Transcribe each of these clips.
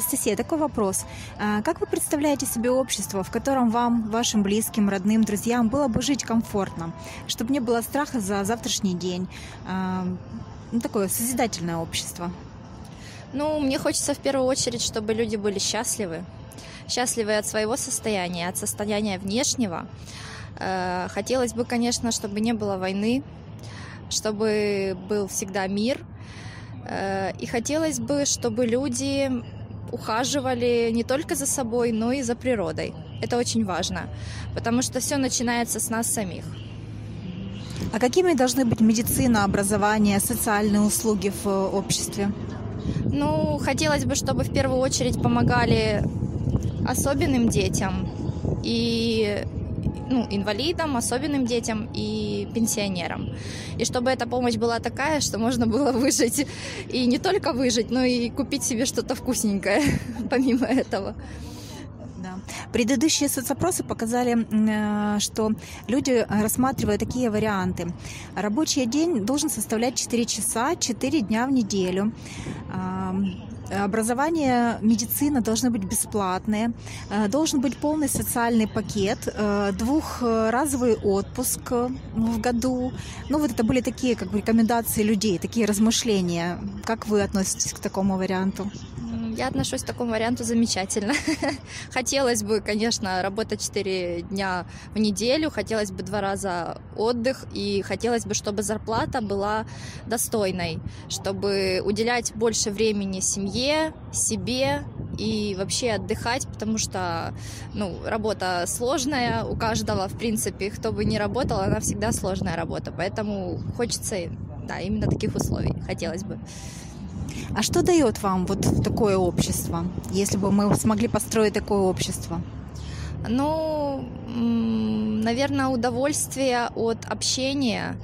Анастасия, такой вопрос. А, Как вы представляете себе общество, в котором вам, вашим близким, родным, друзьям было бы жить комфортно, чтобы не было страха за завтрашний день? А, Ну, такое созидательное общество. Ну, мне хочется в первую очередь, чтобы люди были счастливы. Счастливы от своего состояния, от состояния внешнего. Э, Хотелось бы, конечно, чтобы не было войны, чтобы был всегда мир. И хотелось бы, чтобы люди ухаживали не только за собой, но и за природой. Это очень важно, потому что все начинается с нас самих. А какими должны быть медицина, образование, социальные услуги в э, обществе? Ну, хотелось бы, чтобы в первую очередь помогали особенным детям и ну, инвалидам, особенным детям и пенсионерам. И чтобы эта помощь была такая, что можно было выжить и не только выжить, но и купить себе что-то вкусненькое помимо этого. Да. Предыдущие соцопросы показали, э, что люди рассматривают такие варианты. Рабочий день должен составлять 4 часа, 4 дня в неделю. Образование, медицина должны быть бесплатные, Э, должен быть полный социальный пакет, э, двухразовый отпуск в году. Ну, вот это были такие как бы рекомендации людей, такие размышления. Как вы относитесь к такому варианту? Я отношусь к такому варианту замечательно. Хотелось бы, конечно, работать 4 дня в неделю, хотелось бы два раза отдых, и хотелось бы, чтобы зарплата была достойной, чтобы уделять больше времени семье, себе и вообще отдыхать, потому что ну, работа сложная у каждого, в принципе, кто бы ни работал, она всегда сложная работа, поэтому хочется, да, именно таких условий, хотелось бы. А что дает вам вот такое общество, если бы мы смогли построить такое общество? Ну, наверное, удовольствие от общения,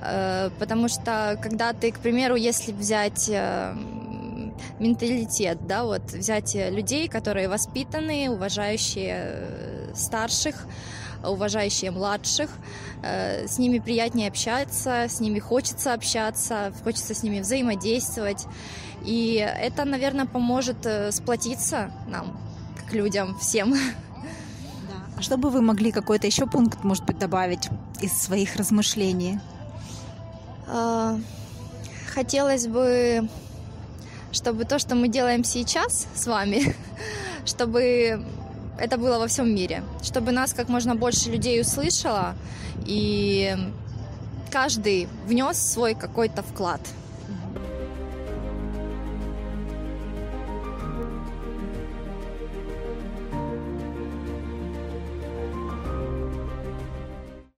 э, потому что когда ты, к примеру, если взять э, менталитет, да, вот взять людей, которые воспитанные, уважающие э, старших, уважающие младших, э, с ними приятнее общаться, с ними хочется общаться, хочется с ними взаимодействовать, и это, наверное, поможет э, сплотиться нам, как людям, всем. А что бы вы могли какой-то еще пункт, может быть, добавить из своих размышлений? А, Хотелось бы, чтобы то, что мы делаем сейчас с вами, чтобы это было во всем мире, чтобы нас как можно больше людей услышало, и каждый внес свой какой-то вклад.